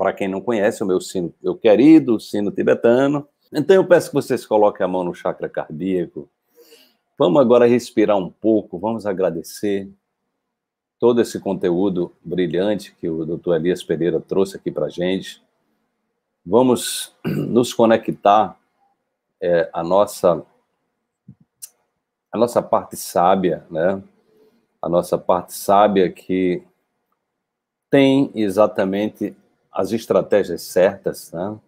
para quem não conhece, o meu sino, meu querido sino tibetano. Então eu peço que vocês coloquem a mão no chakra cardíaco. Vamos agora respirar um pouco, vamos agradecer todo esse conteúdo brilhante que o Dr. Elias Pereira trouxe aqui para a gente. Vamos nos conectar é, a nossa a nossa parte sábia, né? A nossa parte sábia que tem exatamente as estratégias certas, né?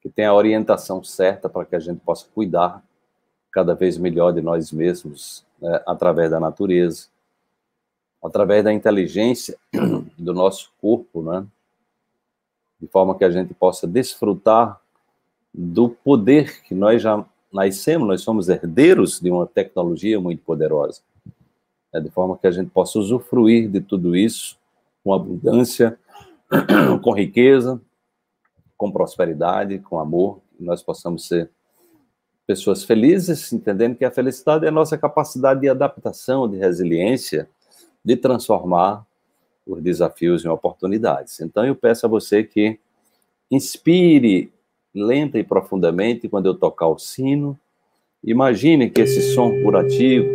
Que tem a orientação certa para que a gente possa cuidar cada vez melhor de nós mesmos né? através da natureza, através da inteligência do nosso corpo, né? De forma que a gente possa desfrutar do poder que nós já nascemos, nós somos herdeiros de uma tecnologia muito poderosa, né, de forma que a gente possa usufruir de tudo isso com abundância, com riqueza, com prosperidade, com amor, nós possamos ser pessoas felizes, entendendo que a felicidade é a nossa capacidade de adaptação, de resiliência, de transformar os desafios em oportunidades. Então eu peço a você que inspire lenta e profundamente quando eu tocar o sino. Imagine que esse som curativo,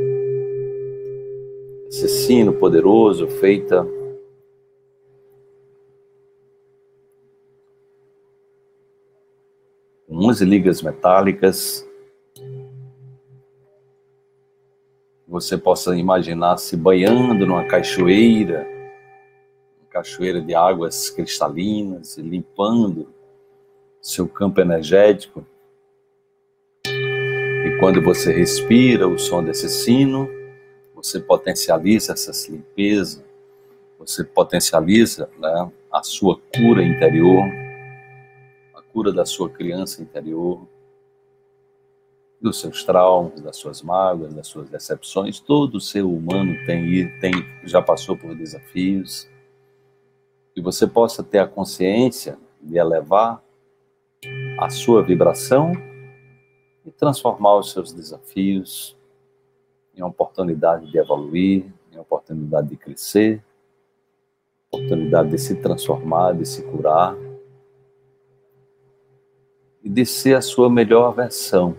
esse sino poderoso, feita 11 ligas metálicas, você possa imaginar se banhando numa cachoeira, uma cachoeira de águas cristalinas, limpando seu campo energético. E quando você respira o som desse sino, você potencializa essa limpeza, você potencializa né, a sua cura interior, cura da sua criança interior, dos seus traumas, das suas mágoas, das suas decepções. Todo ser humano tem, tem já passou por desafios. E você possa ter a consciência de elevar a sua vibração e transformar os seus desafios em oportunidade de evoluir, em oportunidade de crescer, oportunidade de se transformar, de se curar e de ser a sua melhor versão,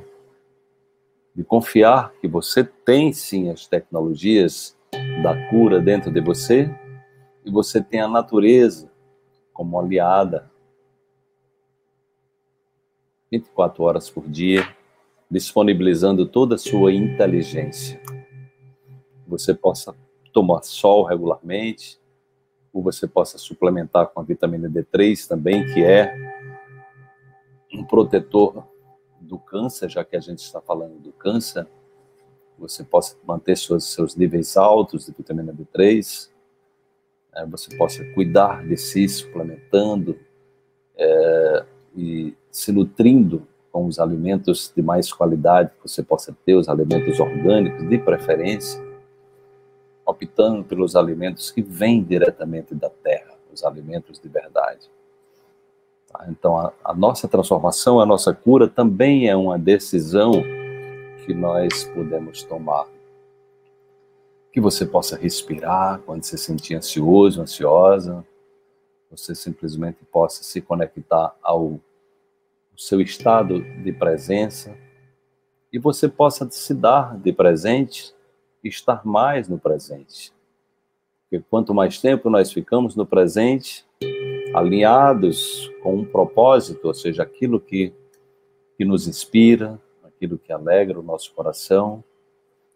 de confiar que você tem sim as tecnologias da cura dentro de você e você tem a natureza como aliada 24 horas por dia, disponibilizando toda a sua inteligência. Você possa tomar sol regularmente, ou você possa suplementar com a vitamina D3 também, que é protetor do câncer, já que a gente está falando do câncer. Você possa manter seus, seus níveis altos de vitamina D3, é, você possa cuidar de si suplementando, é, e se nutrindo com os alimentos de mais qualidade que você possa ter, os alimentos orgânicos de preferência, optando pelos alimentos que vêm diretamente da terra, os alimentos de verdade. Então, a, a nossa transformação, a nossa cura também é uma decisão que nós podemos tomar. Que você possa respirar quando se sentir ansioso, ansiosa, você simplesmente possa se conectar ao seu estado de presença e você possa se dar de presente e estar mais no presente. Porque quanto mais tempo nós ficamos no presente, alinhados com um propósito, ou seja, aquilo que, que nos inspira, aquilo que alegra o nosso coração,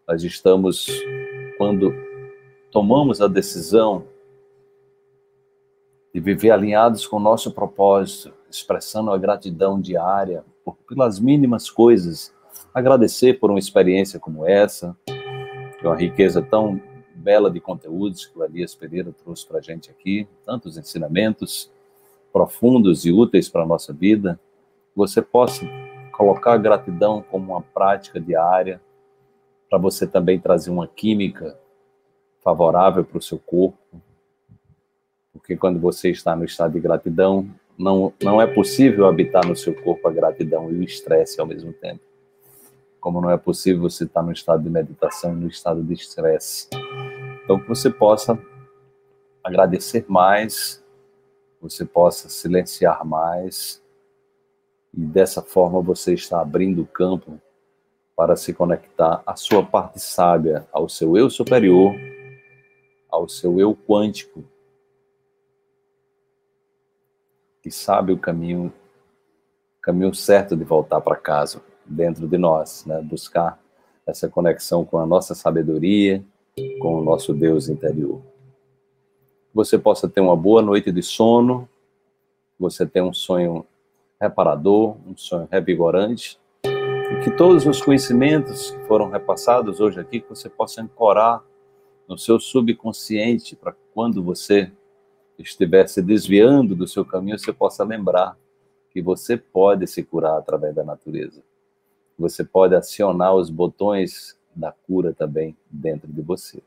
nós estamos, quando tomamos a decisão de viver alinhados com o nosso propósito, expressando a gratidão diária por, pelas mínimas coisas, agradecer por uma experiência como essa, que é uma riqueza tão bela de conteúdos que o Elias Pereira trouxe para a gente aqui, tantos ensinamentos profundos e úteis para a nossa vida, você possa colocar a gratidão como uma prática diária, para você também trazer uma química favorável para o seu corpo, porque quando você está no estado de gratidão, não, não é possível habitar no seu corpo a gratidão e o estresse ao mesmo tempo. Como não é possível você estar no estado de meditação e no estado de estresse. Então, que você possa agradecer mais você possa silenciar mais e dessa forma você está abrindo o campo para se conectar à sua parte sábia, ao seu eu superior, ao seu eu quântico, que sabe o caminho, caminho certo de voltar para casa dentro de nós, né? Buscar essa conexão com a nossa sabedoria, com o nosso Deus interior. Você possa ter uma boa noite de sono, você tenha um sonho reparador, um sonho revigorante, e que todos os conhecimentos que foram repassados hoje aqui, que você possa ancorar no seu subconsciente, para quando você estiver se desviando do seu caminho, você possa lembrar que você pode se curar através da natureza. Você pode acionar os botões da cura também dentro de você.